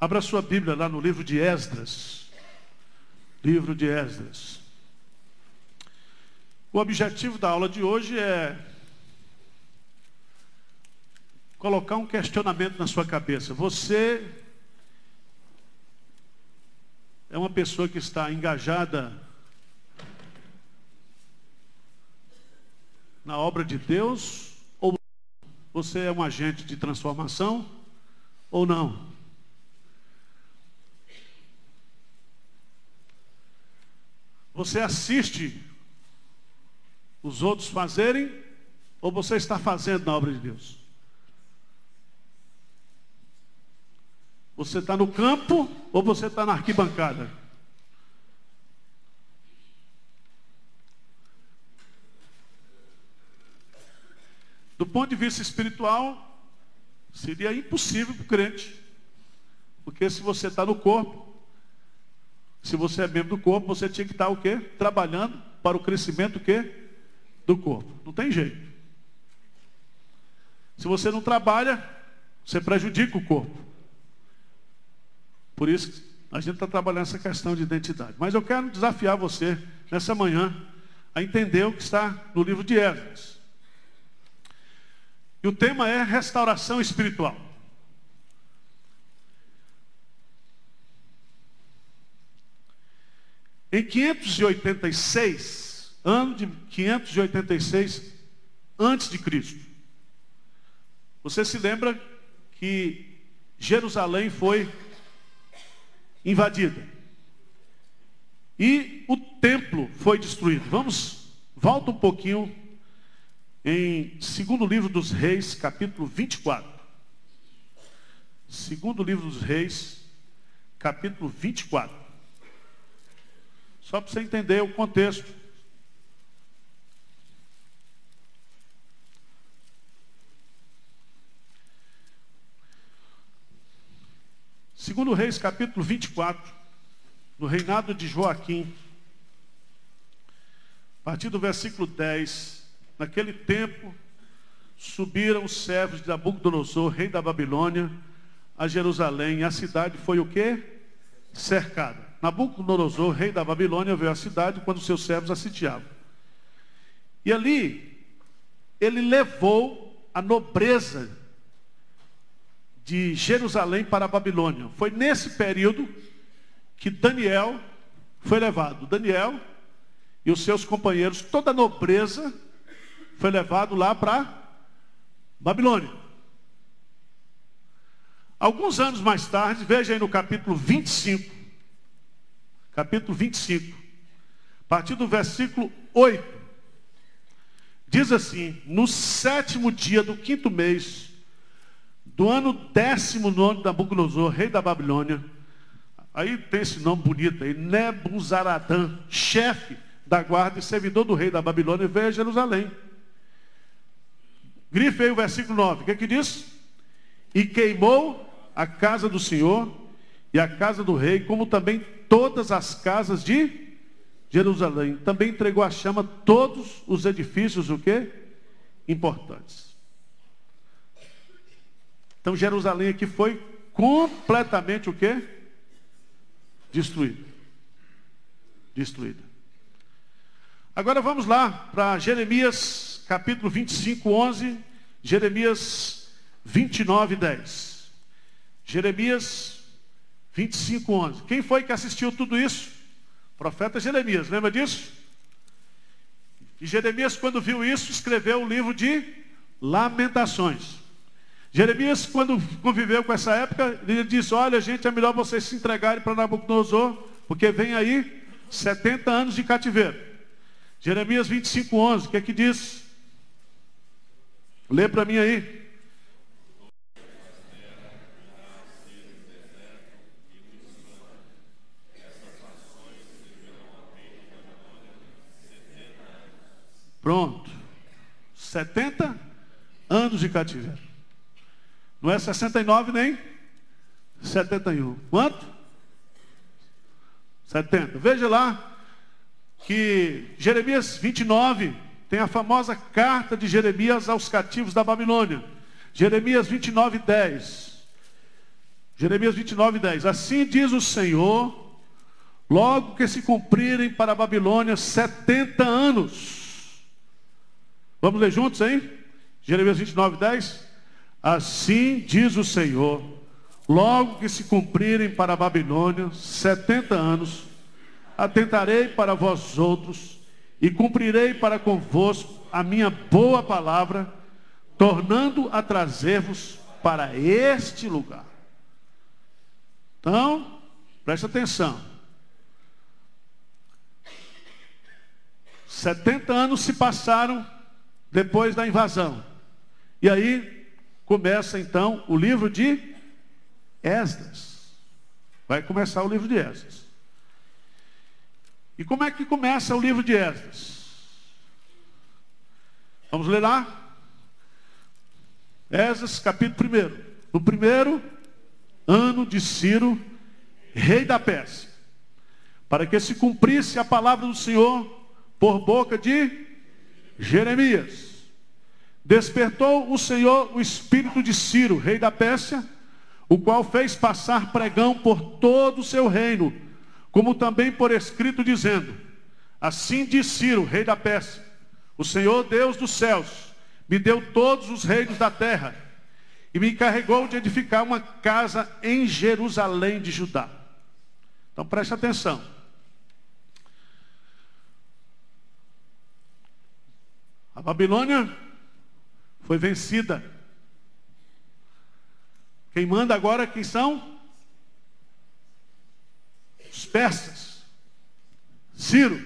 Abra sua Bíblia lá no livro de Esdras. Livro de Esdras. O objetivo da aula de hoje é colocar um questionamento na sua cabeça. Você é uma pessoa que está engajada na obra de Deus ou você é um agente de transformação ou não? Você assiste os outros fazerem ou você está fazendo na obra de Deus? Você está no campo ou você está na arquibancada? Do ponto de vista espiritual, seria impossível para o crente. Porque se você está no corpo, se você é membro do corpo, você tinha que estar o quê? Trabalhando para o crescimento o quê? Do corpo. Não tem jeito. Se você não trabalha, você prejudica o corpo. Por isso a gente está trabalhando essa questão de identidade. Mas eu quero desafiar você nessa manhã a entender o que está no livro de Esdras. E o tema é restauração espiritual. Em 586, ano de 586 antes de Cristo. Você se lembra que Jerusalém foi invadida. E o templo foi destruído. Vamos, volta um pouquinho em segundo livro dos reis, capítulo 24. Segundo livro dos reis, capítulo 24. Só para você entender o contexto. Segundo Reis, capítulo 24, no reinado de Joaquim, a partir do versículo 10, naquele tempo subiram os servos de Nabucodonosor, rei da Babilônia, a Jerusalém, e a cidade foi o quê? Cercada. Nabucodonosor, rei da Babilônia, veio à cidade quando seus servos a sitiavam. E ali, ele levou a nobreza de Jerusalém para a Babilônia. Foi nesse período que Daniel foi levado. Daniel e os seus companheiros, toda a nobreza, foi levado lá para Babilônia. Alguns anos mais tarde, veja aí no capítulo 25. Capítulo 25. A partir do versículo 8. Diz assim: No sétimo dia do quinto mês, do ano décimo nono da Nabucodonosor, rei da Babilônia, aí tem esse nome bonito aí, Nebuzaradã, chefe da guarda e servidor do rei da Babilônia, veio a Jerusalém. Grife aí o versículo 9, o que é que diz? E queimou a casa do Senhor e a casa do rei, como também todas as casas de Jerusalém. Também entregou a chama todos os edifícios, o que? Importantes. Então Jerusalém aqui foi completamente o quê? Destruída. Destruída. Agora vamos lá para Jeremias capítulo 25, 11. Jeremias 29, 10. Jeremias 25, 11. Quem foi que assistiu tudo isso? O profeta Jeremias, lembra disso? E Jeremias, quando viu isso, escreveu o livro de Lamentações. Jeremias, quando conviveu com essa época, ele disse: Olha, gente, é melhor vocês se entregarem para Nabucodonosor, porque vem aí 70 anos de cativeiro. Jeremias 25, 11, o que é que diz? Lê para mim aí. Pronto. 70 anos de cativeiro. Não é 69 nem 71. Quanto? 70. Veja lá que Jeremias 29 tem a famosa carta de Jeremias aos cativos da Babilônia. Jeremias 29, 10. Jeremias 29, 10. Assim diz o Senhor, logo que se cumprirem para a Babilônia 70 anos. Vamos ler juntos, hein? Jeremias 29, 10. Assim diz o Senhor, logo que se cumprirem para a Babilônia 70 anos, atentarei para vós outros e cumprirei para convosco a minha boa palavra, tornando a trazer-vos para este lugar. Então, preste atenção. 70 anos se passaram depois da invasão. E aí começa então o livro de Esdras. Vai começar o livro de Esdras. E como é que começa o livro de Esdras? Vamos ler lá? Esdras, capítulo 1. No primeiro ano de Ciro, rei da Pérsia, para que se cumprisse a palavra do Senhor por boca de Jeremias. Despertou o Senhor o espírito de Ciro, rei da Pérsia, o qual fez passar pregão por todo o seu reino como também por escrito dizendo: Assim diz Ciro, rei da Pérsia: O Senhor Deus dos céus me deu todos os reinos da terra e me encarregou de edificar uma casa em Jerusalém de Judá. Então preste atenção. A Babilônia foi vencida. Quem manda agora quem são? os persas, Ciro.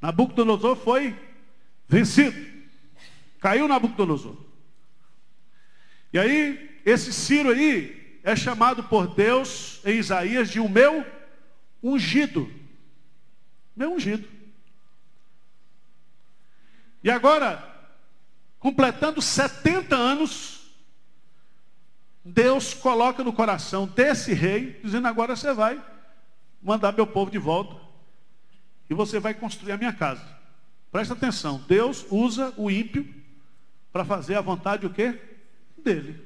Nabucodonosor foi vencido. Caiu Nabucodonosor. E aí, esse Ciro aí é chamado por Deus em Isaías de o meu ungido. Meu ungido. E agora, completando 70 anos, Deus coloca no coração desse rei, dizendo: agora você vai mandar meu povo de volta. E você vai construir a minha casa. Presta atenção, Deus usa o ímpio para fazer a vontade o quê? Dele.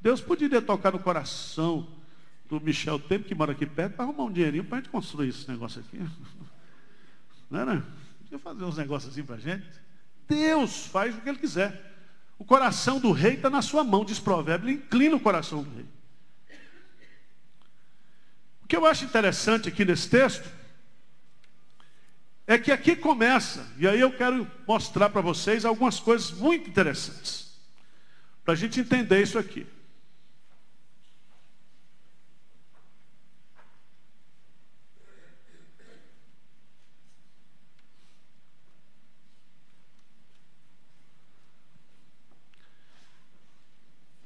Deus poderia tocar no coração do Michel Tempo, que mora aqui perto, para arrumar um dinheirinho para a gente construir esse negócio aqui. Não era? Podia fazer uns negócios assim para a gente. Deus faz o que ele quiser. O coração do rei está na sua mão, diz provérbio, ele inclina o coração do rei. O que eu acho interessante aqui nesse texto é que aqui começa, e aí eu quero mostrar para vocês algumas coisas muito interessantes, para a gente entender isso aqui.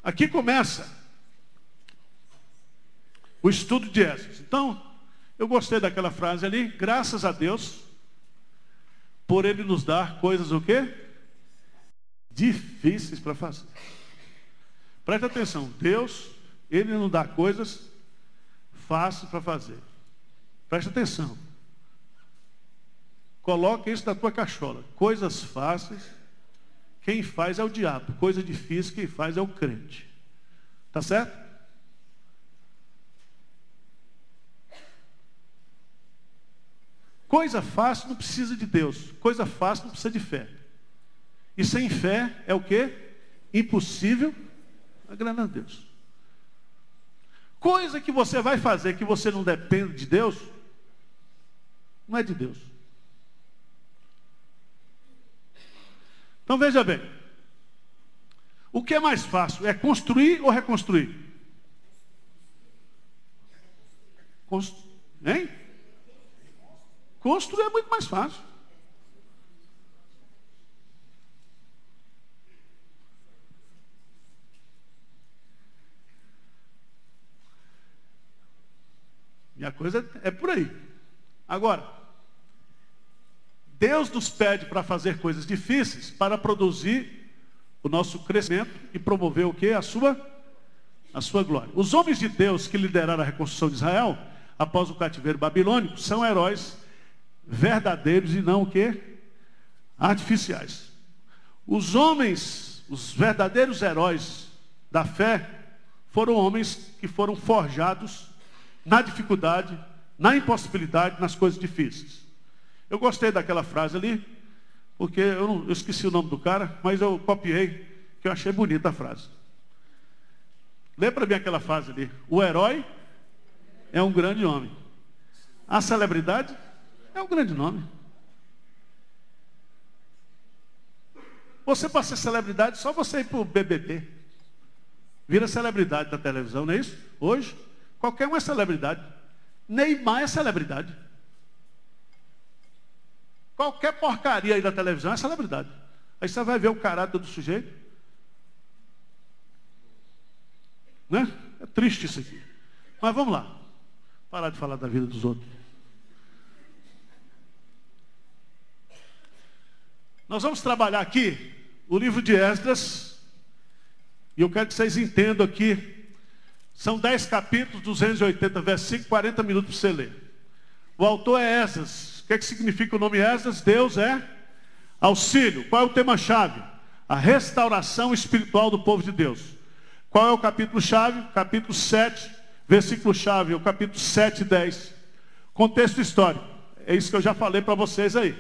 Aqui começa o estudo de Esdras. Então, eu gostei daquela frase ali, graças a Deus, por ele nos dar coisas o quê? Difíceis para fazer. Preste atenção, Deus, ele não dá coisas fáceis para fazer. Preste atenção. Coloque isso na tua cachola. Coisas fáceis quem faz é o diabo. Coisa difícil, quem faz é o crente. Tá certo? Coisa fácil não precisa de Deus. Coisa fácil não precisa de fé. E sem fé é o que? Impossível agradar a Deus. Coisa que você vai fazer que você não depende de Deus, não é de Deus. Então veja bem. O que é mais fácil? É construir ou reconstruir? Constru... Hein? Construir é muito mais fácil. E a coisa é por aí. Agora, Deus nos pede para fazer coisas difíceis para produzir o nosso crescimento e promover o que? A sua, a sua glória. Os homens de Deus que lideraram a reconstrução de Israel, após o cativeiro babilônico, são heróis verdadeiros e não o que? Artificiais. Os homens, os verdadeiros heróis da fé, foram homens que foram forjados na dificuldade, na impossibilidade, nas coisas difíceis. Eu gostei daquela frase ali, porque eu, não, eu esqueci o nome do cara, mas eu copiei, que eu achei bonita a frase. Lembra bem aquela frase ali. O herói é um grande homem. A celebridade é um grande nome. Você para ser celebridade, só você ir para o BBB. Vira celebridade da televisão, não é isso? Hoje, qualquer um é celebridade. Neymar é celebridade. Qualquer porcaria aí da televisão é celebridade. Aí você vai ver o caráter do sujeito. Né? É triste isso aqui. Mas vamos lá. Parar de falar da vida dos outros. Nós vamos trabalhar aqui o livro de Esdras. E eu quero que vocês entendam aqui. São 10 capítulos, 280 versículos, 40 minutos para você ler. O autor é Esdras que, é que significa o nome Esdras? Deus é auxílio. Qual é o tema-chave? A restauração espiritual do povo de Deus. Qual é o capítulo-chave? Capítulo 7, versículo-chave, o capítulo 7 e 10. Contexto histórico. É isso que eu já falei para vocês aí.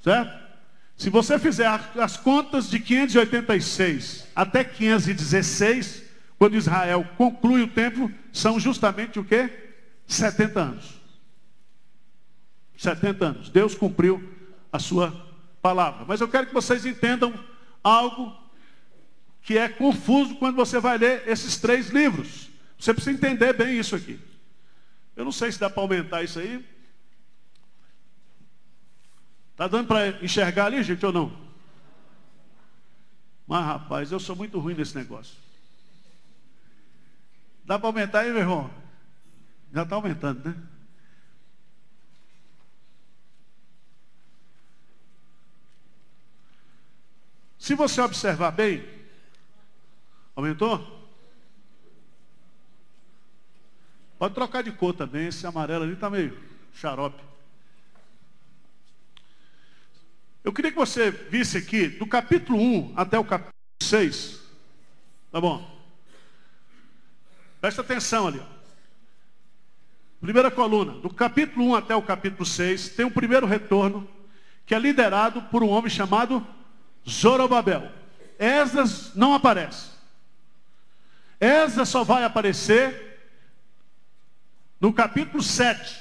Certo? Se você fizer as contas de 586 até 516, quando Israel conclui o templo, são justamente o quê? 70 anos. 70 anos. Deus cumpriu a sua palavra. Mas eu quero que vocês entendam algo que é confuso quando você vai ler esses três livros. Você precisa entender bem isso aqui. Eu não sei se dá para aumentar isso aí. Está dando para enxergar ali, gente, ou não? Mas, rapaz, eu sou muito ruim nesse negócio. Dá para aumentar aí, meu irmão? Já está aumentando, né? Se você observar bem, aumentou? Pode trocar de cor também, esse amarelo ali está meio xarope. Eu queria que você visse aqui, do capítulo 1 até o capítulo 6. Tá bom? Presta atenção ali. Primeira coluna, do capítulo 1 até o capítulo 6, tem um primeiro retorno, que é liderado por um homem chamado Zorobabel. Esdras não aparece. Esdras só vai aparecer no capítulo 7.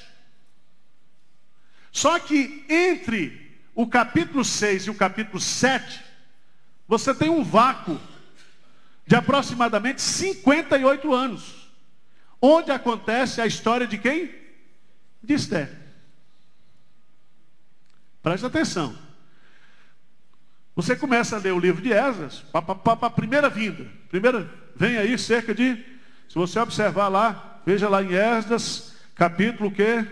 Só que entre o capítulo 6 e o capítulo 7, você tem um vácuo de aproximadamente 58 anos, onde acontece a história de quem? De Esther. Preste atenção. Você começa a ler o livro de Esdras, para a primeira vinda. Primeira, vem aí cerca de, se você observar lá, veja lá em Esdras, capítulo que?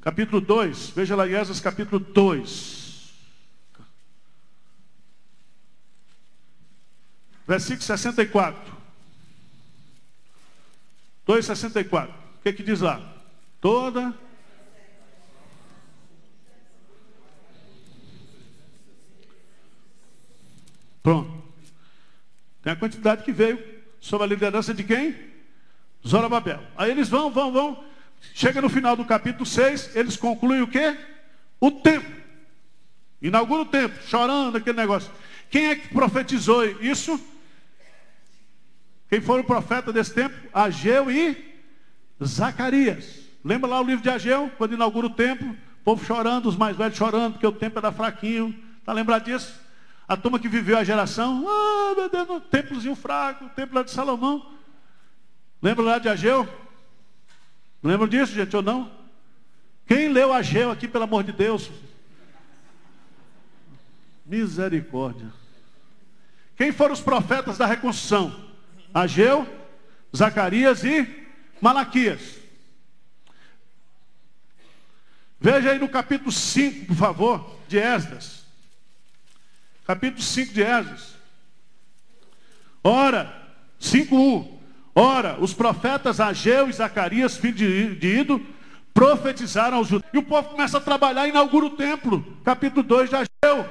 Capítulo 2, veja lá em Esdras, capítulo 2. Versículo 64. 2,64. O que, que diz lá? Toda Pronto. Tem a quantidade que veio sob a liderança de quem? Zorobabel. Aí eles vão, vão, vão. Chega no final do capítulo 6, eles concluem o quê? O templo. Inaugura o templo, chorando aquele negócio. Quem é que profetizou isso? Quem foi o profeta desse tempo? Ageu e Zacarias. Lembra lá o livro de Ageu, quando inaugura o templo? O povo chorando, os mais velhos chorando, porque o templo era fraquinho. Está lembrado disso? A turma que viveu a geração, ah, meu Deus, um templozinho fraco, o templo lá de Salomão. Lembra lá de Ageu? Lembra disso, gente, ou não? Quem leu Ageu aqui, pelo amor de Deus? Misericórdia. Quem foram os profetas da reconstrução? Ageu, Zacarias e Malaquias. Veja aí no capítulo 5, por favor, de Esdras capítulo 5 de Esdras. Ora, 5.1. Ora, os profetas Ageu e Zacarias, filho de Ido, profetizaram aos judeus. E o povo começa a trabalhar e inaugura o templo. Capítulo 2 de Ageu.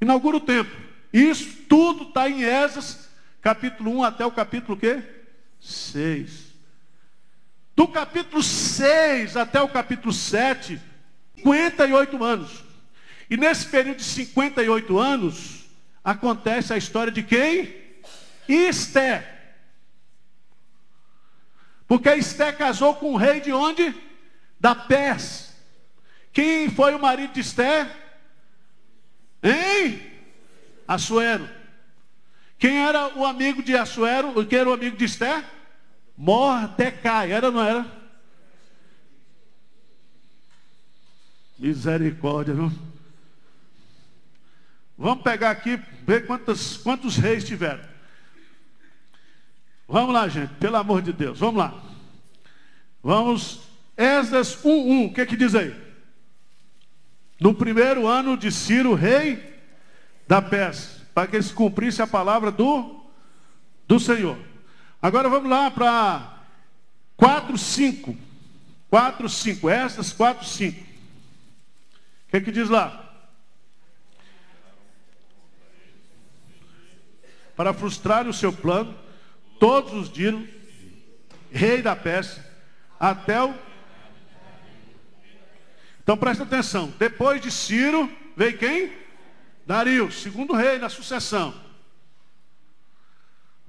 Inaugura o templo. Isso tudo está em Esas, capítulo 1 até o capítulo quê? 6. Do capítulo 6 até o capítulo 7, 58 anos. E nesse período de 58 anos, acontece a história de quem? Esté. Porque Esté casou com o rei de onde? Da Pés. Quem foi o marido de Esté? Hein? Assuero. Quem era o amigo de Assuero? Quem era o amigo de Esté? Mordecai. Era ou não era? Misericórdia, viu? Vamos pegar aqui, ver quantos, quantos reis tiveram. Vamos lá, gente, pelo amor de Deus, vamos lá. Vamos, Esdras 1.1, o que que diz aí? No primeiro ano de Ciro, rei da Pérsia, para que se cumprisse a palavra do, do Senhor. Agora vamos lá para 4, 5. 4, 5, essas 4, 5. O que que diz lá? Para frustrar o seu plano, todos os dias, rei da Pérsia, até o. Então presta atenção. Depois de Ciro, veio quem? Dario, segundo rei na sucessão.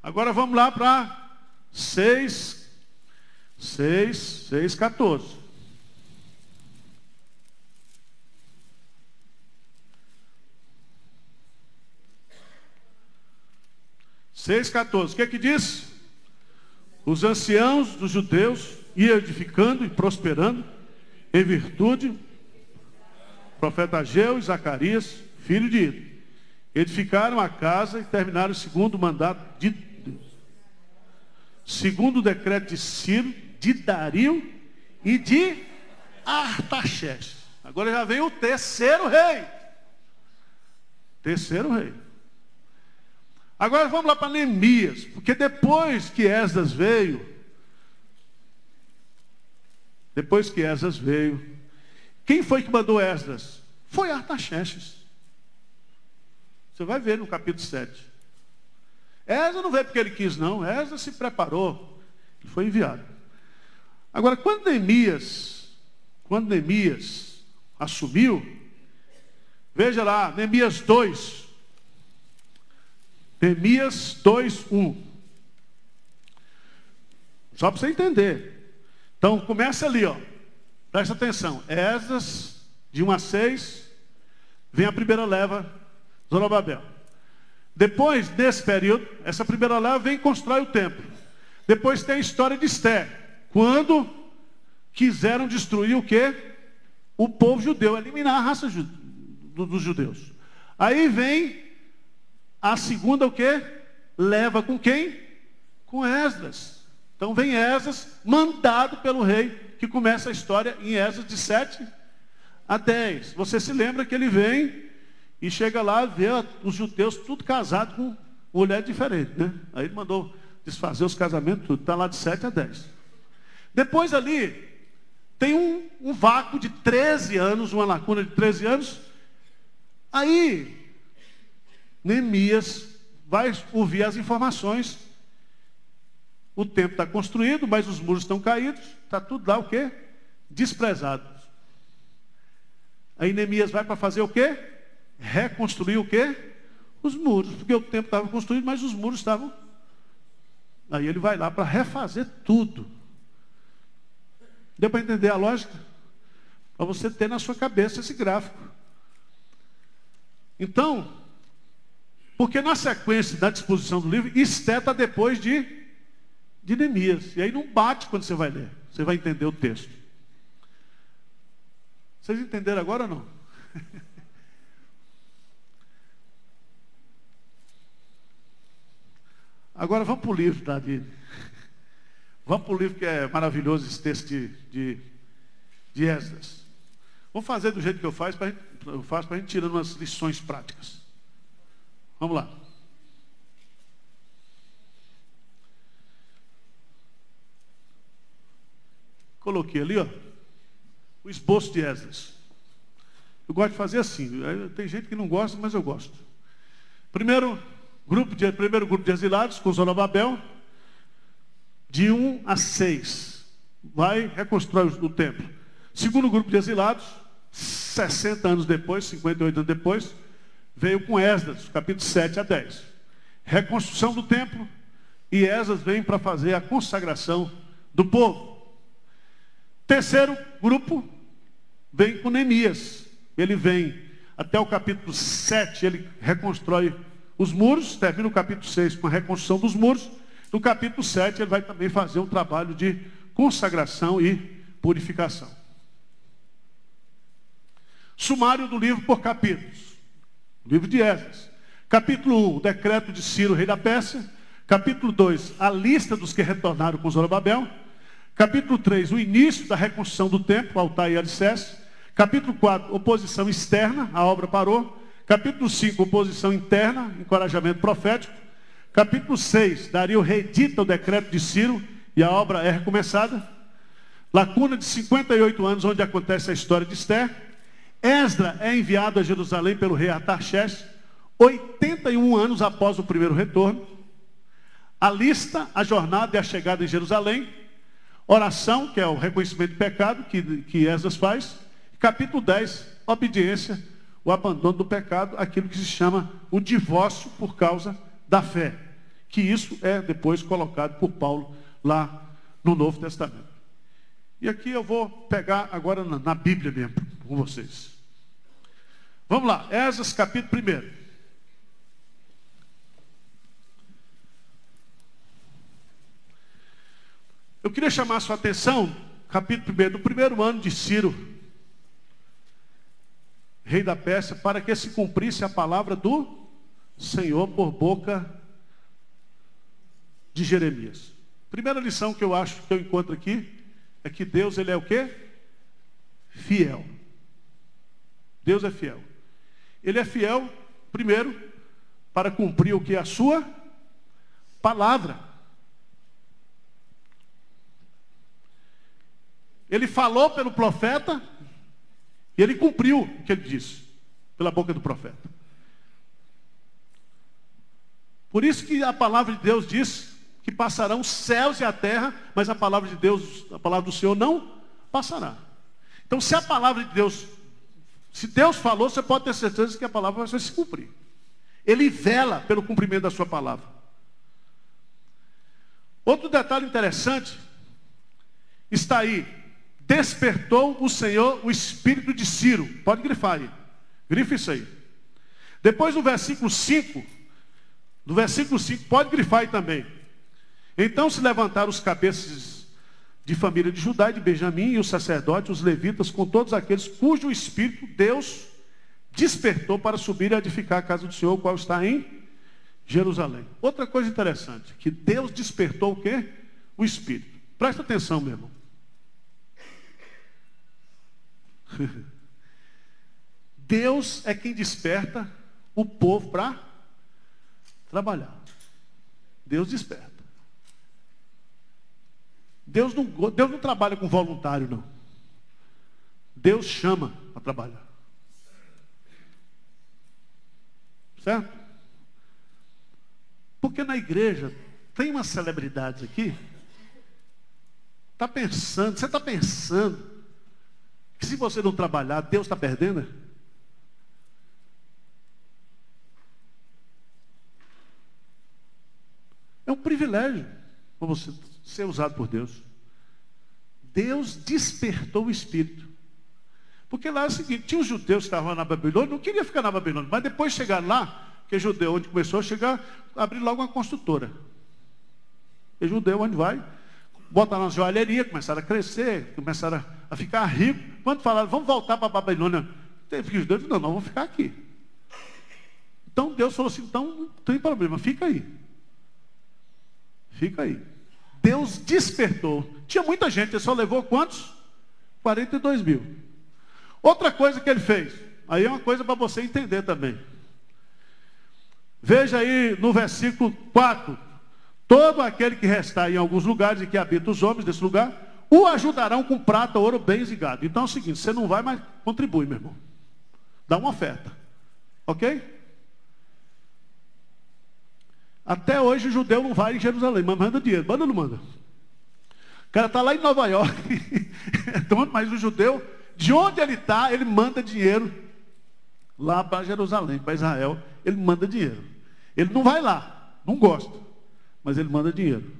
Agora vamos lá para 6, 6, 6, 14. Seis, 14. O que é que diz? Os anciãos dos judeus iam edificando e prosperando em virtude, profeta Ageu e Zacarias, filho de Ido. Edificaram a casa e terminaram o segundo mandato de segundo o decreto de Ciro, de Dario e de Artaxerxes. Agora já vem o terceiro rei. Terceiro rei. Agora vamos lá para Neemias, porque depois que Esdras veio, depois que Esdras veio, quem foi que mandou Esdras? Foi Artaxerxes. Você vai ver no capítulo 7. Esa não veio porque ele quis, não. Esa se preparou. Ele foi enviado. Agora, quando Neemias, quando Neemias assumiu, veja lá, Neemias 2. Neemias 2, 1. Só para você entender. Então, começa ali, ó. Presta atenção. Esas, de 1 a 6, vem a primeira leva Zorobabel. Depois, nesse período, essa primeira leva vem constrói o templo. Depois tem a história de Esté. Quando quiseram destruir o quê? O povo judeu, eliminar a raça dos judeus. Aí vem a segunda o quê? Leva com quem? Com Esdras. Então vem Esdras, mandado pelo rei, que começa a história em Esdras de 7 a 10. Você se lembra que ele vem e chega lá vê os judeus tudo casado com mulher diferente, né? Aí ele mandou desfazer os casamentos, tudo. Está lá de 7 a 10. Depois ali, tem um, um vácuo de 13 anos, uma lacuna de 13 anos. Aí, Neemias vai ouvir as informações. O templo está construído, mas os muros estão caídos. Está tudo lá o quê? Desprezado. Aí Neemias vai para fazer o quê? reconstruir o quê? Os muros, porque o templo estava construído, mas os muros estavam. Aí ele vai lá para refazer tudo. Deu para entender a lógica? Para você ter na sua cabeça esse gráfico. Então, porque na sequência da disposição do livro, Esté está depois de, de Neemias. E aí não bate quando você vai ler. Você vai entender o texto. Vocês entenderam agora ou não? Agora vamos para o livro, de, vamos para o livro que é maravilhoso esse texto de, de, de Esdras. Vamos fazer do jeito que eu faço para a gente tirando umas lições práticas. Vamos lá. Coloquei ali, ó, o esboço de Esdras. Eu gosto de fazer assim. Tem gente que não gosta, mas eu gosto. Primeiro grupo de, primeiro grupo de exilados com Zorobabel, de 1 a 6. Vai reconstrói o templo. Segundo grupo de exilados, 60 anos depois, 58 anos depois, veio com Esdras, capítulo 7 a 10. Reconstrução do templo, e Esdras vem para fazer a consagração do povo. Terceiro grupo vem com Neemias. Ele vem até o capítulo 7, ele reconstrói os muros, termina o capítulo 6 com a reconstrução dos muros. No capítulo 7, ele vai também fazer um trabalho de consagração e purificação. Sumário do livro por capítulos. Livro de Esdras. Capítulo 1, o decreto de Ciro, rei da Pérsia. Capítulo 2, a lista dos que retornaram com Zorobabel. Capítulo 3, o início da reconstrução do templo, altar e alicerce. Capítulo 4, oposição externa, a obra parou. Capítulo 5, oposição interna, encorajamento profético. Capítulo 6, Dario reedita o decreto de Ciro e a obra é recomeçada. Lacuna de 58 anos, onde acontece a história de Esther. Esdra é enviado a Jerusalém pelo rei Artaxerxes, 81 anos após o primeiro retorno. A lista, a jornada e a chegada em Jerusalém. Oração, que é o reconhecimento de pecado que, que Esdras faz. Capítulo 10, obediência, o abandono do pecado, aquilo que se chama o divórcio por causa da fé. Que isso é depois colocado por Paulo lá no Novo Testamento. E aqui eu vou pegar agora na, na Bíblia mesmo com vocês. Vamos lá, Esdras capítulo 1. Eu queria chamar a sua atenção, capítulo 1, do primeiro ano de Ciro, rei da Pérsia, para que se cumprisse a palavra do Senhor por boca de Jeremias. Primeira lição que eu acho que eu encontro aqui é que Deus ele é o quê? Fiel. Deus é fiel. Ele é fiel, primeiro, para cumprir o que é a sua palavra. Ele falou pelo profeta e ele cumpriu o que ele disse pela boca do profeta. Por isso que a palavra de Deus diz que passarão os céus e a terra, mas a palavra de Deus, a palavra do Senhor não passará. Então, se a palavra de Deus se Deus falou, você pode ter certeza que a palavra vai se cumprir. Ele vela pelo cumprimento da sua palavra. Outro detalhe interessante está aí. Despertou o Senhor o espírito de Ciro. Pode grifar aí. Grife isso aí. Depois no versículo 5, no versículo 5, pode grifar aí também. Então se levantaram os cabeças de família de Judá e de Benjamim, e os sacerdotes, os levitas, com todos aqueles cujo espírito Deus despertou para subir e edificar a casa do Senhor, qual está em Jerusalém. Outra coisa interessante, que Deus despertou o quê? O espírito. Presta atenção, meu irmão. Deus é quem desperta o povo para trabalhar. Deus desperta. Deus não, Deus não trabalha com voluntário, não. Deus chama para trabalhar. Certo? Porque na igreja tem umas celebridades aqui. Está pensando, você está pensando que se você não trabalhar, Deus está perdendo? É um privilégio para você ser usado por Deus. Deus despertou o espírito. Porque lá é o seguinte, tinha os judeus que estavam na Babilônia, não queria ficar na Babilônia, mas depois chegaram lá, que é judeu, onde começou a chegar, abrir logo uma construtora. E judeu, onde vai? Botaram na joalheria, começaram a crescer, começaram a ficar ricos. Quando falaram, vamos voltar para a Babilônia, teve que judeus não, não, vamos ficar aqui. Então Deus falou assim, então não tem problema, fica aí. Fica aí. Deus despertou. Tinha muita gente, ele só levou quantos? 42 mil. Outra coisa que ele fez, aí é uma coisa para você entender também. Veja aí no versículo 4. Todo aquele que restar em alguns lugares e que habita os homens desse lugar, o ajudarão com prata, ouro, bens e gado. Então é o seguinte, você não vai, mas contribui, meu irmão. Dá uma oferta. Ok? Até hoje o judeu não vai em Jerusalém, mas manda dinheiro. Manda ou não manda? O cara está lá em Nova York, mas o judeu, de onde ele está, ele manda dinheiro lá para Jerusalém, para Israel. Ele manda dinheiro. Ele não vai lá, não gosta, mas ele manda dinheiro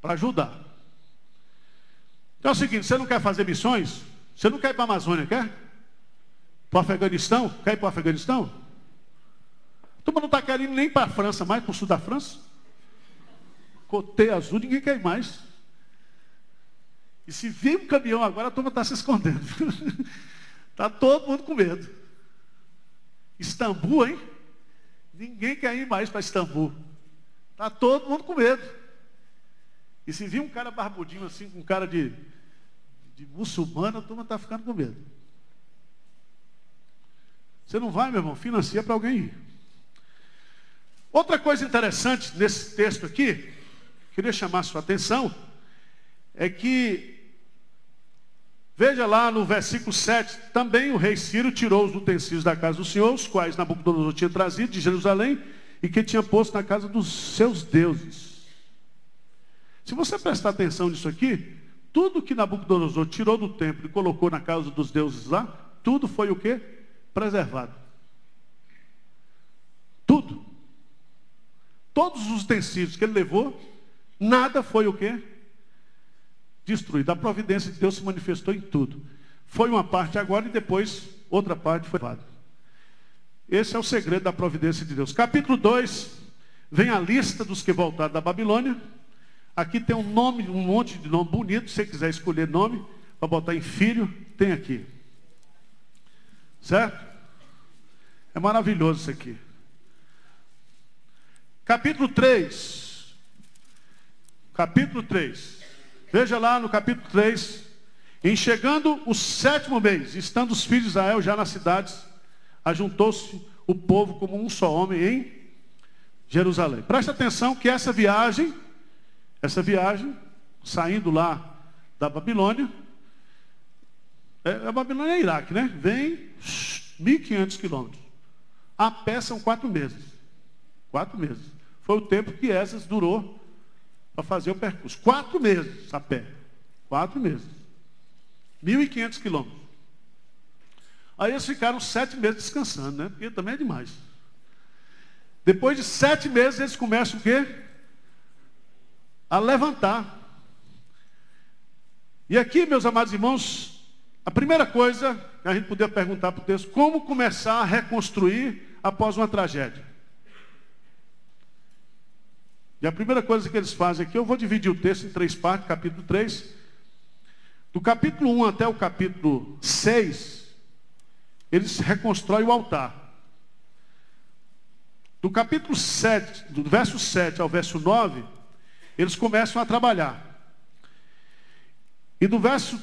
para ajudar. Então é o seguinte: você não quer fazer missões? Você não quer ir para a Amazônia, quer? Para o Afeganistão? Quer ir para o Afeganistão? A turma não está querendo nem para a França mais, para o sul da França. Cotei azul, ninguém quer ir mais. E se vir um caminhão agora, a turma está se escondendo. Está todo mundo com medo. Istambul, hein? Ninguém quer ir mais para Istambul. Está todo mundo com medo. E se vir um cara barbudinho assim, com cara de, de muçulmano, a turma está ficando com medo. Você não vai, meu irmão, financia para alguém ir. Outra coisa interessante nesse texto aqui, queria chamar sua atenção, é que, veja lá no versículo 7, também o rei Ciro tirou os utensílios da casa do Senhor, os quais Nabucodonosor tinha trazido de Jerusalém e que tinha posto na casa dos seus deuses. Se você prestar atenção nisso aqui, tudo que Nabucodonosor tirou do templo e colocou na casa dos deuses lá, tudo foi o que? Preservado. Tudo. Todos os utensílios que ele levou, nada foi o quê? Destruído. A providência de Deus se manifestou em tudo. Foi uma parte agora e depois outra parte foi levada. Esse é o segredo da providência de Deus. Capítulo 2, vem a lista dos que voltaram da Babilônia. Aqui tem um nome, um monte de nome bonito. Se você quiser escolher nome para botar em filho, tem aqui. Certo? É maravilhoso isso aqui. Capítulo 3. Capítulo 3. Veja lá no capítulo 3. Em chegando o sétimo mês, estando os filhos de Israel já nas cidades, ajuntou-se o povo como um só homem em Jerusalém. Preste atenção que essa viagem, essa viagem, saindo lá da Babilônia, é, a Babilônia é Iraque, né? Vem 1.500 quilômetros. A pé são quatro meses. Quatro meses. Foi o tempo que essas durou para fazer o percurso. Quatro meses a pé. Quatro meses. 1.500 quilômetros. Aí eles ficaram sete meses descansando, né? Porque também é demais. Depois de sete meses eles começam o quê? A levantar. E aqui, meus amados irmãos, a primeira coisa que a gente podia perguntar para o texto, como começar a reconstruir após uma tragédia? E a primeira coisa que eles fazem aqui, eu vou dividir o texto em três partes, capítulo 3. Do capítulo 1 até o capítulo 6, eles reconstroem o altar. Do capítulo 7, do verso 7 ao verso 9, eles começam a trabalhar. E do verso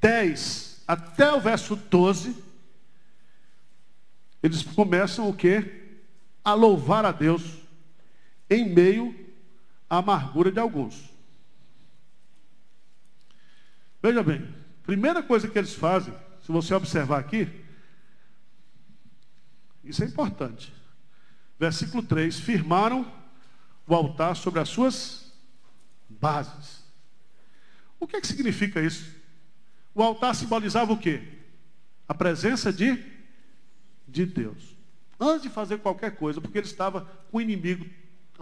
10 até o verso 12, eles começam o quê? A louvar a Deus em meio à amargura de alguns. Veja bem, primeira coisa que eles fazem, se você observar aqui, isso é importante. Versículo 3: firmaram o altar sobre as suas bases. O que, é que significa isso? O altar simbolizava o quê? A presença de, de Deus. Antes de fazer qualquer coisa, porque ele estava com o inimigo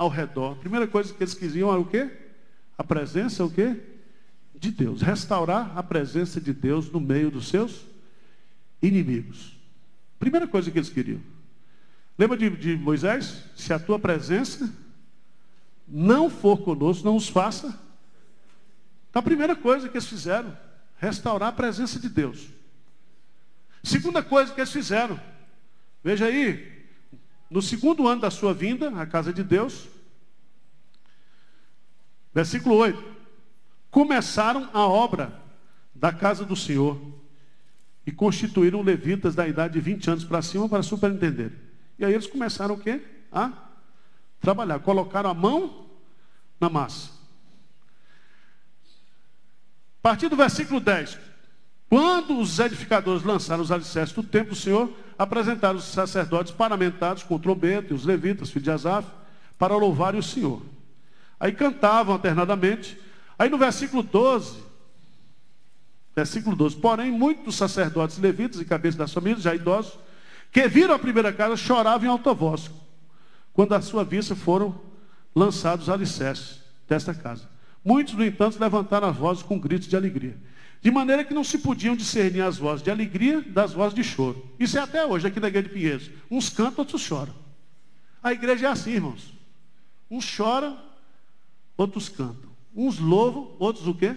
ao redor. A primeira coisa que eles queriam era o quê? A presença o quê? De Deus. Restaurar a presença de Deus no meio dos seus inimigos. Primeira coisa que eles queriam. Lembra de, de Moisés? Se a tua presença não for conosco, não os faça. Então, a primeira coisa que eles fizeram, restaurar a presença de Deus. Segunda coisa que eles fizeram, veja aí, no segundo ano da sua vinda à casa de Deus, versículo 8: começaram a obra da casa do Senhor e constituíram levitas da idade de 20 anos para cima para superentender. E aí eles começaram o quê? A trabalhar, colocaram a mão na massa. A partir do versículo 10. Quando os edificadores lançaram os alicerces do templo do Senhor, apresentaram os sacerdotes paramentados com trombeta e os levitas, filhos de Asaf, para louvarem o Senhor. Aí cantavam alternadamente. Aí no versículo 12, versículo 12, porém, muitos sacerdotes levitas e cabeças das famílias, já idosos, que viram a primeira casa, choravam em alta voz, quando à sua vista foram lançados os alicerces desta casa. Muitos, no entanto, levantaram as vozes com gritos de alegria. De maneira que não se podiam discernir as vozes de alegria das vozes de choro. Isso é até hoje aqui na igreja de Pinheiros. Uns cantam, outros choram. A igreja é assim, irmãos. Uns choram, outros cantam. Uns louvam, outros o quê?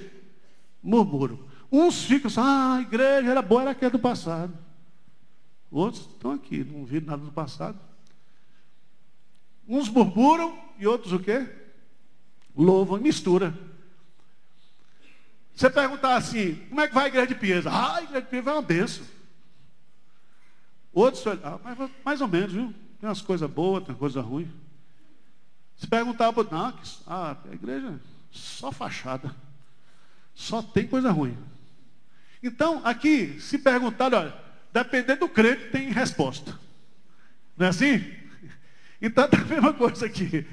Murmuram. Uns ficam assim, ah, a igreja era boa, era aquela do passado. Outros estão aqui, não viram nada do passado. Uns murmuram e outros o quê? Louvam, mistura. Você perguntar assim, como é que vai a igreja de Pinheiros? Ah, a igreja de Pinheiros vai uma benção. Outros, ah, mais, mais ou menos, viu? Tem umas coisas boas, tem coisa ruim. Se perguntar, não, ah, a igreja é só fachada. Só tem coisa ruim. Então, aqui, se perguntar, olha, dependendo do crente, tem resposta. Não é assim? Então, é a mesma coisa aqui.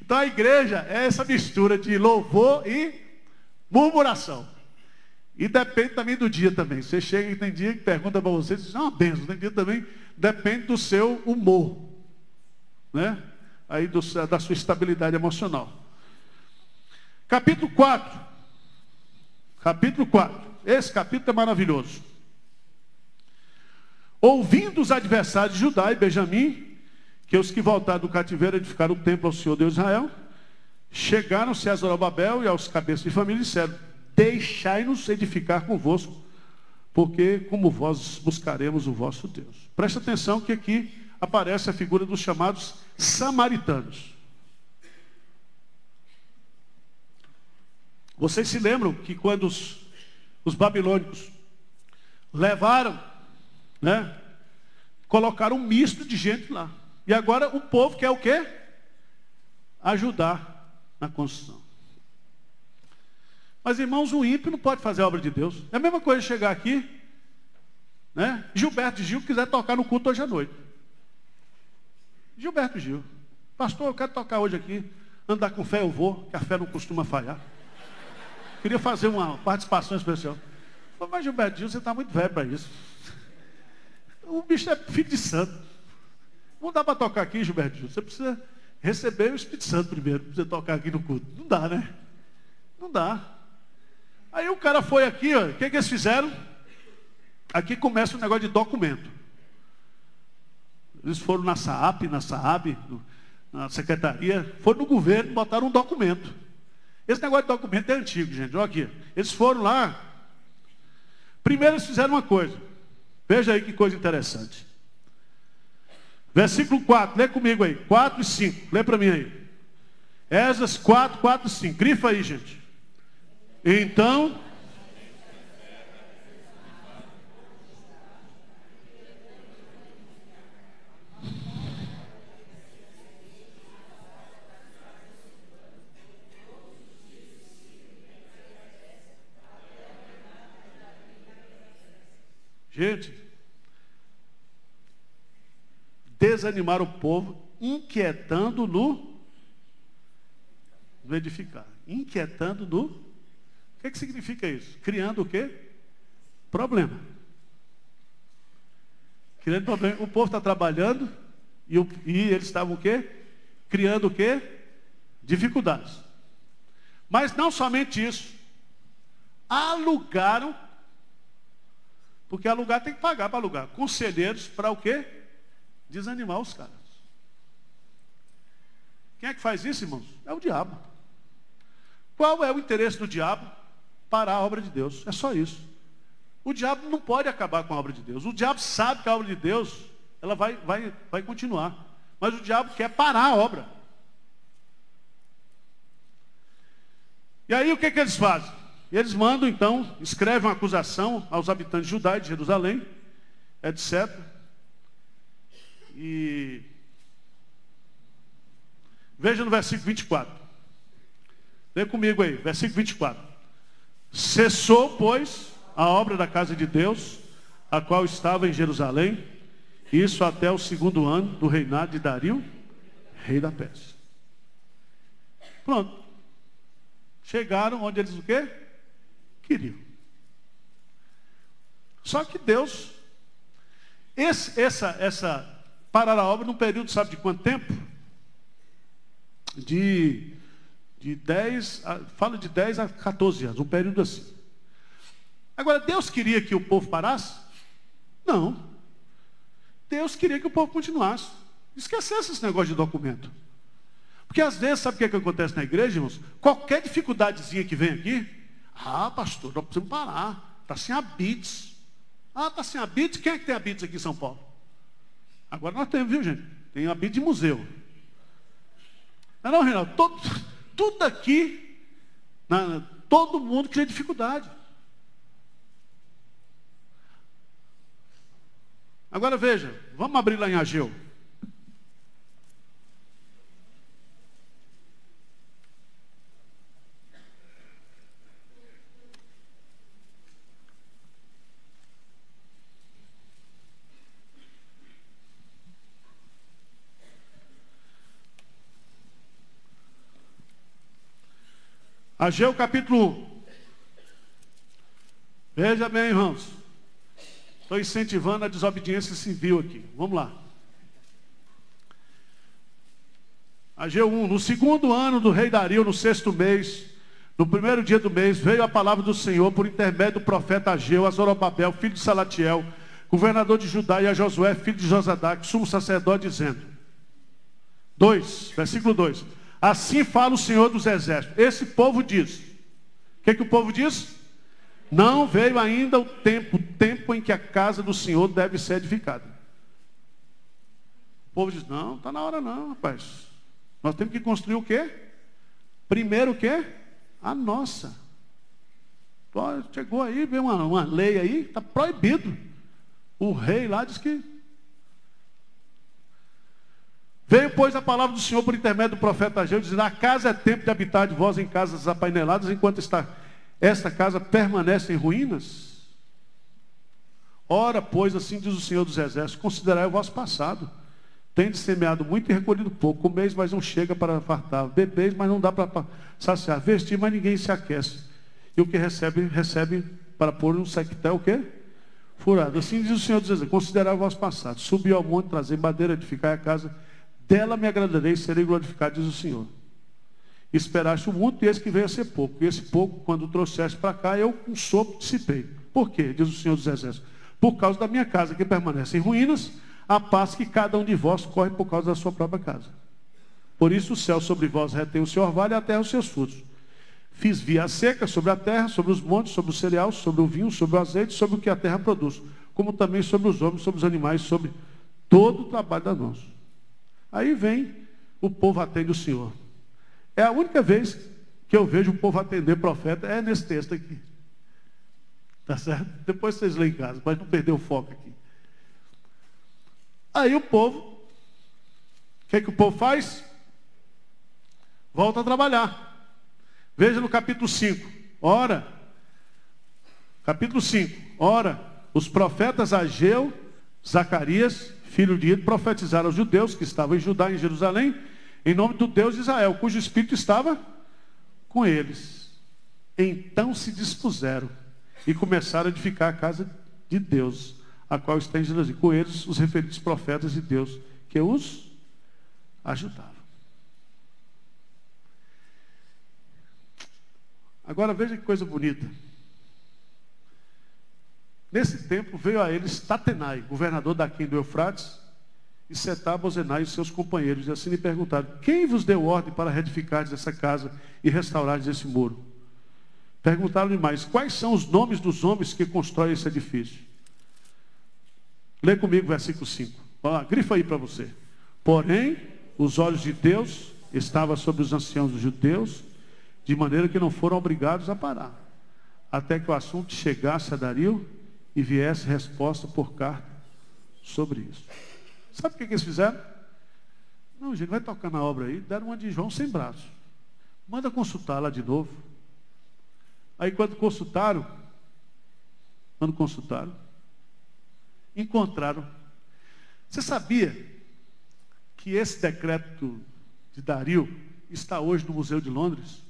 Então, a igreja é essa mistura de louvor e Murmuração. E depende também do dia também. Você chega e tem dia que pergunta para você, diz, é uma benção. Tem dia também, depende do seu humor. Né? Aí do, da sua estabilidade emocional. Capítulo 4. Capítulo 4. Esse capítulo é maravilhoso. Ouvindo os adversários de Judá e Benjamim, que os que voltaram do cativeiro edificaram o templo ao Senhor Deus de Israel, Chegaram-se a Zorobabel e aos cabeças de família e disseram: Deixai-nos edificar convosco, porque como vós buscaremos o vosso Deus. Presta atenção que aqui aparece a figura dos chamados samaritanos. Vocês se lembram que quando os, os babilônicos levaram, né, colocaram um misto de gente lá. E agora o povo quer o quê? Ajudar na construção. Mas, irmãos, o ímpio não pode fazer a obra de Deus. É a mesma coisa chegar aqui, né? Gilberto Gil quiser tocar no culto hoje à noite. Gilberto Gil. Pastor, eu quero tocar hoje aqui. Andar com fé eu vou, que a fé não costuma falhar. Queria fazer uma participação especial. Mas Gilberto Gil, você está muito velho para isso. O bicho é filho de santo. Não dá para tocar aqui, Gilberto Gil. Você precisa receber o Espírito Santo primeiro, para você tocar aqui no culto. Não dá, né? Não dá. Aí o cara foi aqui, o que, que eles fizeram? Aqui começa o um negócio de documento. Eles foram na SAAP, na SAAB, na secretaria, foram no governo, botaram um documento. Esse negócio de documento é antigo, gente. Olha aqui. Eles foram lá. Primeiro eles fizeram uma coisa. Veja aí que coisa interessante. Versículo 4, lê comigo aí. 4 e 5. Lê para mim aí. Esas 4, 4 e 5. Grifa aí, gente. Então. Gente, desanimar o povo, inquietando no, no edificar. Inquietando no. O que, que significa isso? Criando o quê? Problema. Criando problema. O povo está trabalhando e, o, e eles estavam o quê? Criando o quê? Dificuldades. Mas não somente isso. Alugaram, porque alugar tem que pagar para alugar. Conselheiros para o quê? Desanimar os caras. Quem é que faz isso, irmãos? É o diabo. Qual é o interesse do diabo? Parar a obra de Deus. É só isso. O diabo não pode acabar com a obra de Deus. O diabo sabe que a obra de Deus ela vai, vai, vai continuar. Mas o diabo quer parar a obra. E aí o que, que eles fazem? Eles mandam então, escrevem uma acusação aos habitantes de Judá e de Jerusalém, etc. E veja no versículo 24. Lê comigo aí, versículo 24. Cessou, pois, a obra da casa de Deus, a qual estava em Jerusalém, isso até o segundo ano do reinado de Dario, rei da Pérsia. Pronto. Chegaram onde eles o quê? Queriam. Só que Deus, esse, essa, essa parar a obra num período, sabe de quanto tempo? De, de 10, a, de 10 a 14 anos, um período assim. Agora, Deus queria que o povo parasse? Não. Deus queria que o povo continuasse. Esquecesse esse negócio de documento. Porque às vezes, sabe o que, é que acontece na igreja, irmãos? Qualquer dificuldadezinha que vem aqui, ah, pastor, nós precisamos parar. Está sem habites. Ah, está sem habites? Quem é que tem habites aqui em São Paulo? Agora nós temos, viu, gente? Tem habite de museu. Não, não, Reinaldo, todo, tudo aqui, na, todo mundo cria dificuldade. Agora veja, vamos abrir lá em Ageu. Ageu capítulo 1. Veja bem, irmãos. Estou incentivando a desobediência civil aqui. Vamos lá. Ageu 1. No segundo ano do rei Dario, no sexto mês, no primeiro dia do mês, veio a palavra do Senhor por intermédio do profeta Ageu a Zorobabel, filho de Salatiel, governador de Judá, e a Josué, filho de Josadac, sumo sacerdote, dizendo. 2, versículo 2. Assim fala o Senhor dos Exércitos. Esse povo diz. O que, que o povo diz? Não veio ainda o tempo, o tempo em que a casa do Senhor deve ser edificada. O povo diz, não, está na hora não, rapaz. Nós temos que construir o quê? Primeiro o quê? A nossa. Chegou aí, veio uma, uma lei aí, está proibido. O rei lá diz que Veio, pois, a palavra do Senhor por intermédio do profeta Ageu, dizendo, a casa é tempo de habitar de vós em casas apaineladas, enquanto está, esta casa permanece em ruínas. Ora, pois, assim diz o Senhor dos Exércitos, considerai o vosso passado. Tendes semeado muito e recolhido pouco. Comeis, mas não chega para fartar. Bebeis, mas não dá para saciar. Vestir, mas ninguém se aquece. E o que recebe, recebe para pôr um sectel, o quê? Furado. Assim diz o Senhor dos Exércitos, considerai o vosso passado. Subiu ao monte, trazer madeira, edificar a casa dela me agradarei e serei glorificado, diz o Senhor. Esperaste muito e esse que veio a ser pouco. E esse pouco, quando trouxeste para cá, eu com um sopro dissipei. Por quê? Diz o Senhor dos Exércitos. Por causa da minha casa que permanece em ruínas, a paz que cada um de vós corre por causa da sua própria casa. Por isso o céu sobre vós retém o seu orvalho e a terra os seus frutos. Fiz via seca sobre a terra, sobre os montes, sobre o cereal, sobre o vinho, sobre o azeite, sobre o que a terra produz, como também sobre os homens, sobre os animais, sobre todo o trabalho das mãos. Aí vem o povo atende o Senhor. É a única vez que eu vejo o povo atender profeta, é nesse texto aqui. Tá certo? Depois vocês lêem em casa, para não perder o foco aqui. Aí o povo, o que, é que o povo faz? Volta a trabalhar. Veja no capítulo 5. Ora, capítulo 5. Ora, os profetas Ageu, Zacarias filho de Ido, profetizaram aos judeus que estavam em Judá, em Jerusalém, em nome do Deus de Israel, cujo espírito estava com eles. Então se dispuseram e começaram a edificar a casa de Deus, a qual está em Jerusalém. Com eles, os referidos profetas de Deus, que os ajudavam. Agora veja que coisa bonita. Nesse tempo veio a eles Tatenai, governador daqui do Eufrates, e Setar-Bozenai e seus companheiros, e assim lhe perguntaram, quem vos deu ordem para reedificar essa casa e restaurar esse muro? Perguntaram-lhe mais, quais são os nomes dos homens que constroem esse edifício? Lê comigo versículo 5. Ó, grifa aí para você. Porém, os olhos de Deus estavam sobre os anciãos dos judeus, de maneira que não foram obrigados a parar, até que o assunto chegasse a Dario e viesse resposta por carta sobre isso. Sabe o que, eles fizeram? Não, gente, vai tocar na obra aí. Deram uma de João sem braço. Manda consultar lá de novo. Aí quando consultaram, quando consultaram, encontraram. Você sabia que esse decreto de Dario está hoje no Museu de Londres?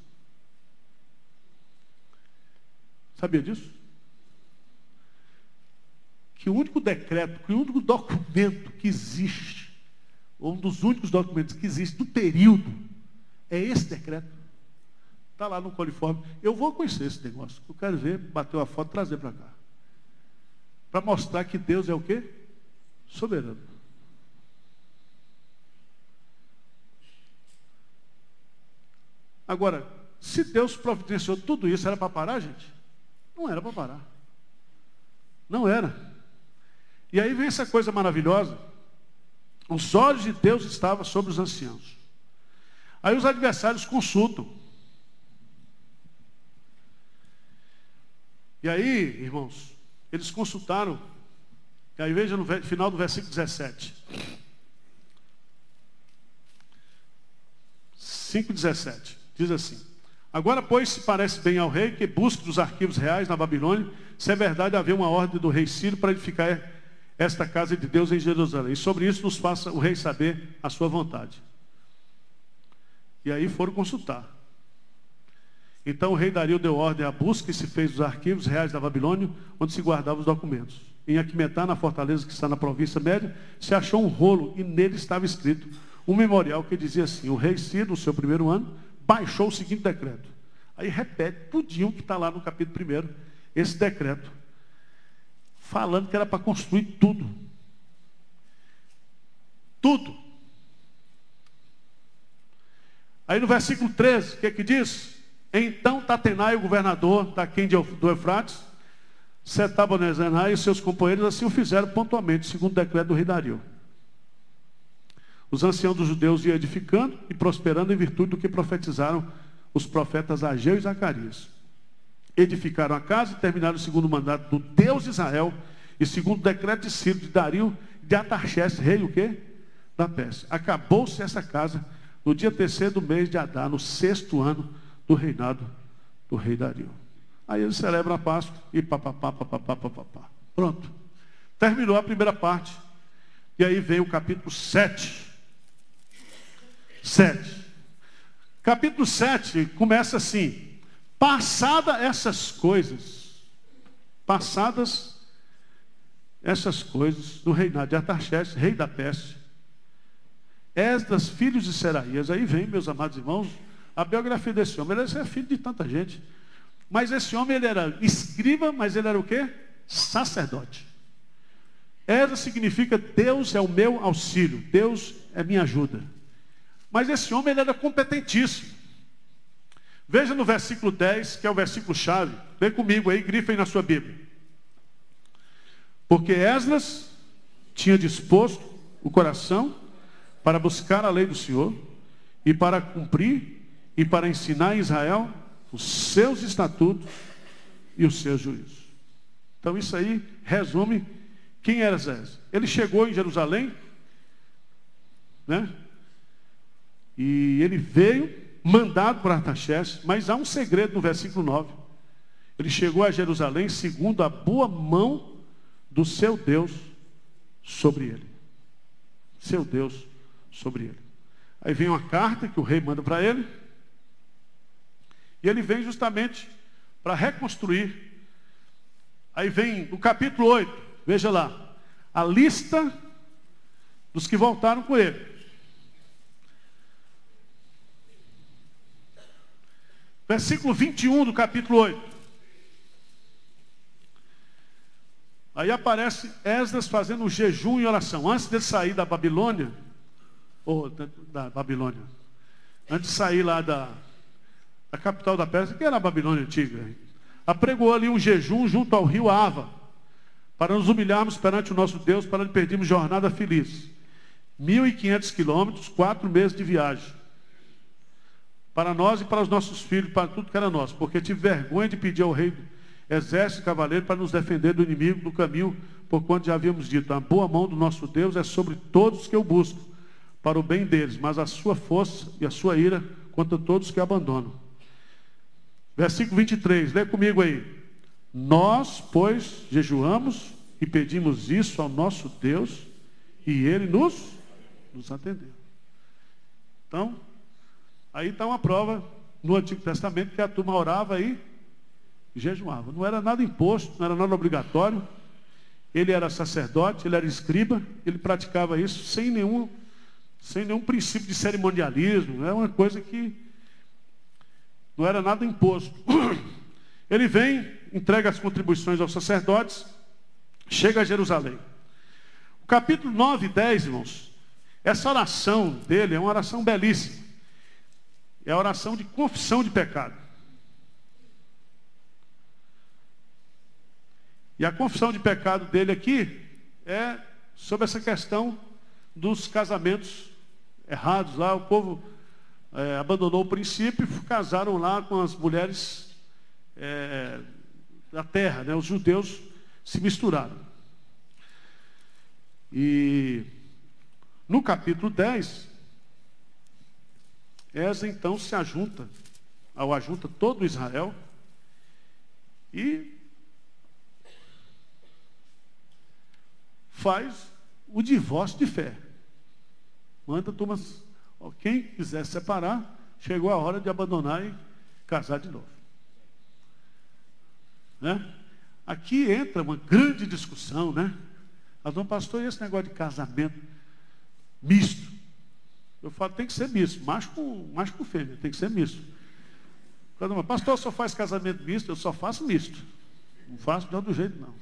Sabia disso? Que o único decreto, que o único documento que existe, um dos únicos documentos que existe do período, é esse decreto. Está lá no coliforme. Eu vou conhecer esse negócio. Eu quero ver, bater uma foto trazer para cá. Para mostrar que Deus é o quê? Soberano. Agora, se Deus providenciou tudo isso, era para parar, gente? Não era para parar. Não era. E aí vem essa coisa maravilhosa. Os olhos de Deus estavam sobre os anciãos. Aí os adversários consultam. E aí, irmãos, eles consultaram. E aí veja no final do versículo 17. 5,17. Diz assim. Agora, pois, se parece bem ao rei que busque dos arquivos reais na Babilônia, se é verdade haver uma ordem do rei Ciro para edificar esta casa de Deus em Jerusalém. E sobre isso nos faça o rei saber a sua vontade. E aí foram consultar. Então o rei Dario deu ordem à busca e se fez os arquivos reais da Babilônia, onde se guardavam os documentos. Em Aquimetá, na fortaleza que está na província média, se achou um rolo e nele estava escrito um memorial que dizia assim: O rei Ciro, no seu primeiro ano, baixou o seguinte decreto. Aí repete tudinho que está lá no capítulo 1, esse decreto, falando que era para construir tudo. Tudo. Aí no versículo 13, o que é que diz? Então Tatenai, o governador da quem do Eufrates, Setabonezenai e seus companheiros assim o fizeram pontualmente, segundo o decreto do rei Dario. Os anciãos dos judeus iam edificando e prosperando em virtude do que profetizaram os profetas Ageu e Zacarias. Edificaram a casa e terminaram o segundo mandato do Deus de Israel e segundo o decreto de Ciro, de Dario, de Atarxés, rei o quê? Da Pérsia. Acabou-se essa casa no dia terceiro do mês de Adar, no sexto ano do reinado do rei Dario. Aí eles celebram a Páscoa e papapá, papapá, papapá. Pronto. Terminou a primeira parte. E aí vem o capítulo 7. 7. Capítulo 7 começa assim: Passada essas coisas, passadas essas coisas, no reinado de Atarxés, rei da Pérsia, Esdras, filhos de Seraías, aí vem, meus amados irmãos, a biografia desse homem, ele é filho de tanta gente. Mas esse homem, ele era escriba, mas ele era o quê? Sacerdote. Essa significa Deus é o meu auxílio, Deus é minha ajuda. Mas esse homem, ele era competentíssimo. Veja no versículo 10, que é o versículo chave. Vem comigo aí, grifem na sua Bíblia. Porque Esdras tinha disposto o coração para buscar a lei do Senhor e para cumprir e para ensinar em Israel os seus estatutos e os seus juízos. Então isso aí resume quem era Zés. Ele chegou em Jerusalém, né? E ele veio mandado por Artaxerxes, mas há um segredo no versículo 9. Ele chegou a Jerusalém segundo a boa mão do seu Deus sobre ele. Seu Deus sobre ele. Aí vem uma carta que o rei manda para ele. E ele vem justamente para reconstruir. Aí vem no capítulo 8, veja lá, a lista dos que voltaram com ele. Versículo 21 do capítulo 8. Aí aparece Esdras fazendo um jejum e oração. Antes de sair da Babilônia, ou da, da Babilônia, antes de sair lá da, a capital da Pérsia, que era a Babilônia antiga, apregou ali um jejum junto ao rio Ava, para nos humilharmos perante o nosso Deus, para lhe pedirmos jornada feliz. 1.500 quilômetros, quatro meses de viagem. Para nós e para os nossos filhos, para tudo que era nosso. Porque tive vergonha de pedir ao rei, exército cavaleiro, para nos defender do inimigo do caminho, por quanto já havíamos dito, a boa mão do nosso Deus é sobre todos que eu busco, para o bem deles, mas a sua força e a sua ira contra todos que abandonam. Versículo 23, lê comigo aí. Nós, pois, jejuamos e pedimos isso ao nosso Deus e ele nos, nos atendeu. Então, aí está uma prova no Antigo Testamento que a turma orava e jejuava. Não era nada imposto, não era nada obrigatório. Ele era sacerdote, ele era escriba, ele praticava isso sem nenhum, sem nenhum princípio de cerimonialismo. É uma coisa que não era nada imposto. Ele vem, entrega as contribuições aos sacerdotes, chega a Jerusalém. O capítulo 9 e 10, irmãos, essa oração dele é uma oração belíssima. É a oração de confissão de pecado. E a confissão de pecado dele aqui é sobre essa questão dos casamentos errados lá. O povo é, abandonou o princípio e casaram lá com as mulheres é, da terra, né? Os judeus se misturaram. E no capítulo 10, Esa então se ajunta, ao ajunta todo Israel e faz o divórcio de fé. Manda turmas, quem quiser separar, chegou a hora de abandonar e casar de novo. Né? Aqui entra uma grande discussão, né? Mas, pastor, e esse negócio de casamento misto? Eu falo, tem que ser misto, macho com, macho com fêmea, tem que ser misto. Quando pastor, só faz casamento misto, eu só faço misto. Não faço de outro jeito, não.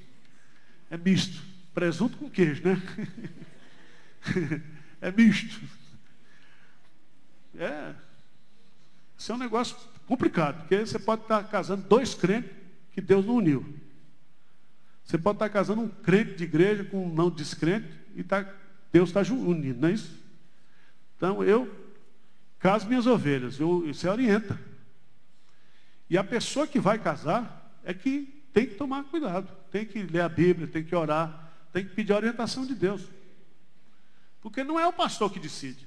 É misto. Presunto com queijo, né? é misto. É. Isso é um negócio complicado, porque você pode estar casando dois crentes que Deus não uniu. Você pode estar casando um crente de igreja com um não descrente e tá, Deus está unindo, não é isso? Então eu caso minhas ovelhas, eu, você orienta. E a pessoa que vai casar é que tem que tomar cuidado, tem que ler a Bíblia, tem que orar, tem que pedir a orientação de Deus. Porque não é o pastor que decide.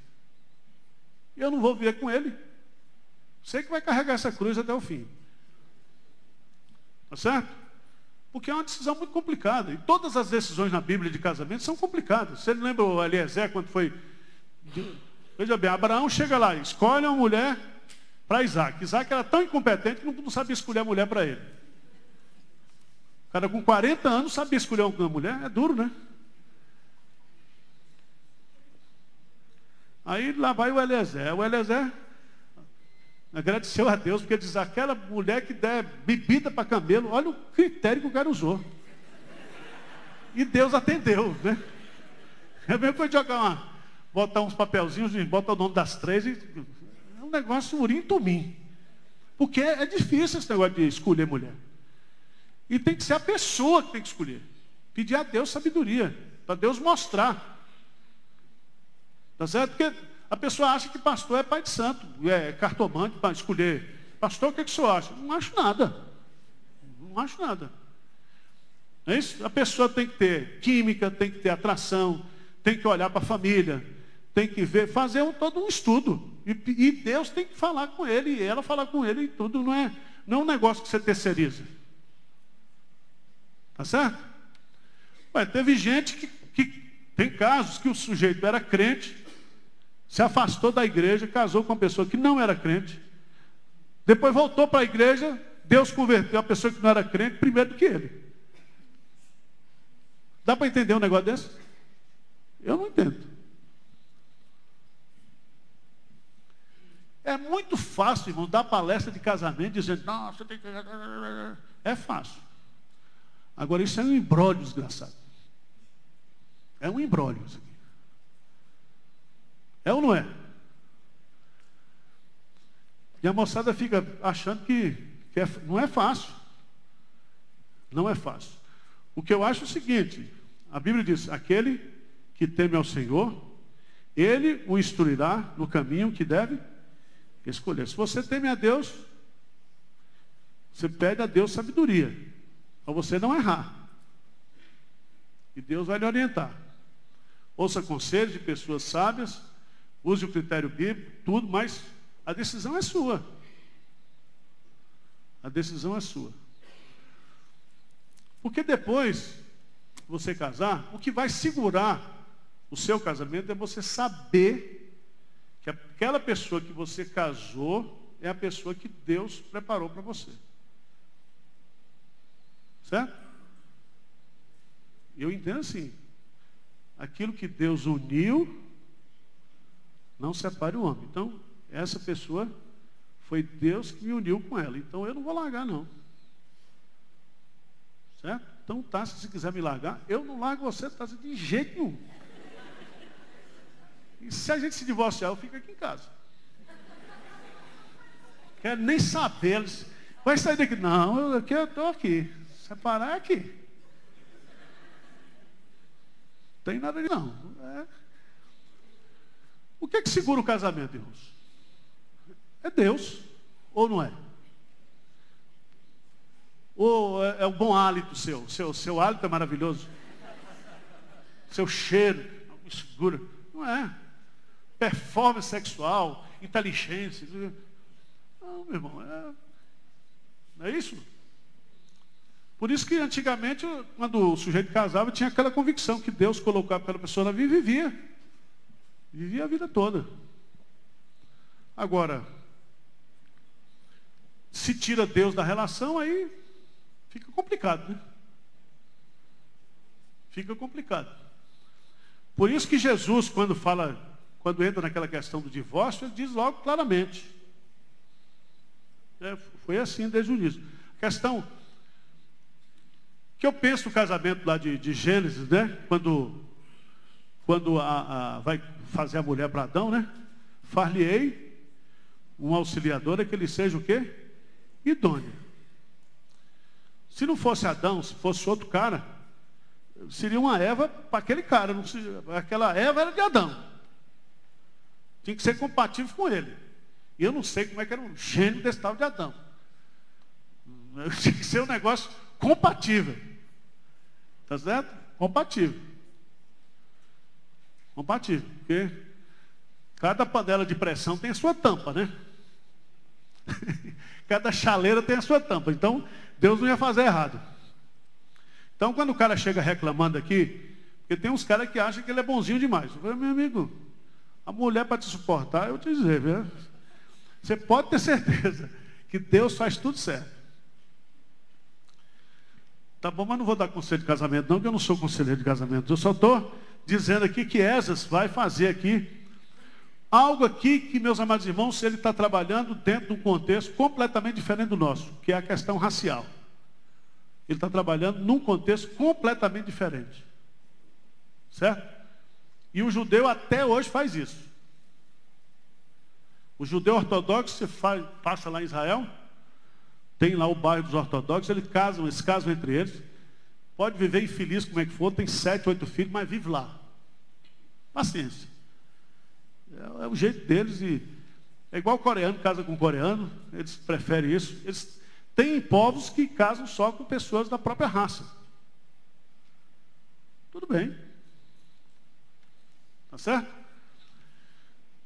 Eu não vou viver com ele. Você que vai carregar essa cruz até o fim. Tá certo? Porque é uma decisão muito complicada. E todas as decisões na Bíblia de casamento são complicadas. Você lembra o Eliezer quando foi. Veja bem, Abraão chega lá, escolhe uma mulher para Isaac. Isaac era tão incompetente que não sabia escolher a mulher para ele. O cara com 40 anos sabia escolher uma mulher, é duro, né? Aí lá vai o Eliezer. O Eliezer agradeceu a Deus, porque diz, aquela mulher que der bebida para camelo, olha o critério que o cara usou. E Deus atendeu, né? É mesmo foi jogar uma, botar uns papelzinhos, bota o nome das três e é um negócio urim tumim. Porque é difícil esse negócio de escolher mulher. E tem que ser a pessoa que tem que escolher. Pedir a Deus sabedoria, para Deus mostrar. Tá certo? Porque a pessoa acha que pastor é pai de santo, é cartomante para escolher. Pastor, o que, é que o senhor acha? Não acho nada. Não acho nada. É isso? A pessoa tem que ter química, tem que ter atração, tem que olhar para a família, tem que ver, fazer um, todo um estudo. E, e, Deus tem que falar com ele, e ela falar com ele, e tudo não é, não é um negócio que você terceiriza. Tá certo? Ué, teve gente que, que tem casos que o sujeito era crente, se afastou da igreja, casou com uma pessoa que não era crente, depois voltou para a igreja, Deus converteu a pessoa que não era crente primeiro do que ele. Dá para entender um negócio desse? Eu não entendo. É muito fácil, irmão, dar palestra de casamento dizendo, você tem que. É fácil. Agora, isso é um embrólio desgraçado. É um embrólio isso aqui. É ou não é? E a moçada fica achando que, que é, não é fácil. Não é fácil. O que eu acho é o seguinte: a Bíblia diz: aquele que teme ao Senhor, ele o instruirá no caminho que deve escolher. Se você teme a Deus, você pede a Deus sabedoria para você não errar. E Deus vai lhe orientar. Ouça conselhos de pessoas sábias, use o critério bíblico, tudo, mas a decisão é sua. A decisão é sua. Porque depois você casar, o que vai segurar o seu casamento é você saber que aquela pessoa que você casou é a pessoa que Deus preparou para você. Certo? Eu entendo assim. Aquilo que Deus uniu, não separe o homem. Então, essa pessoa foi Deus que me uniu com ela. Então eu não vou largar, não. Certo? Então, tá, se quiser me largar, eu não largo você, tá, de jeito nenhum. E se a gente se divorciar, eu fico aqui em casa. Quero nem saber. Vai sair daqui? Não, eu estou aqui. Separar é aqui. Tem nada de não. É. O que é que segura o casamento, irmãos? É Deus, ou não é? Ou é, é o bom hálito seu? Seu, seu hálito é maravilhoso. Seu cheiro, segura. Não é performance sexual, inteligência. Não, meu irmão, é, não é isso? Por isso que antigamente, quando o sujeito casava, tinha aquela convicção que Deus colocou aquela pessoa na vida e vivia. Vivia a vida toda. Agora, se tira Deus da relação, aí fica complicado, né? Fica complicado. Por isso que Jesus, quando fala quando entra naquela questão do divórcio, ele diz logo claramente. É, foi assim desde o início. A questão que eu penso no casamento lá de, de Gênesis, né? Quando, quando a, a, vai fazer a mulher para Adão, né? Far-lhe-ei um auxiliador é que ele seja o quê? Idôneo. Se não fosse Adão, se fosse outro cara, seria uma Eva para aquele cara. Não seria, aquela Eva era de Adão. Tinha que ser compatível com ele. E eu não sei como é que era um gênio desse tal de Adão. Tinha que ser um negócio compatível. Tá certo? Compatível. Compatível. Porque cada panela de pressão tem a sua tampa, né? cada chaleira tem a sua tampa. Então, Deus não ia fazer errado. Então, quando o cara chega reclamando aqui, porque tem uns caras que acham que ele é bonzinho demais. Eu falei, meu amigo, a mulher para te suportar, eu te dizer, viu? você pode ter certeza que Deus faz tudo certo. Tá bom, mas não vou dar conselho de casamento, não, porque eu não sou conselheiro de casamento. Eu só estou dizendo aqui que Esas vai fazer aqui algo aqui que, meus amados irmãos, ele está trabalhando dentro de um contexto completamente diferente do nosso, que é a questão racial. Ele está trabalhando num contexto completamente diferente. Certo? E o judeu até hoje faz isso. O judeu ortodoxo, você faz, passa lá em Israel, tem lá o bairro dos ortodoxos, eles casam, eles casam entre eles. Pode viver infeliz como é que for, tem sete, oito filhos, mas vive lá. Paciência. É, é o jeito deles e é igual o coreano casa com coreano, eles preferem isso. Eles têm povos que casam só com pessoas da própria raça. Tudo bem. Tá certo?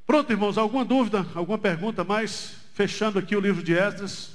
Pronto, irmãos, alguma dúvida, alguma pergunta mais? Fechando aqui o livro de Esdras.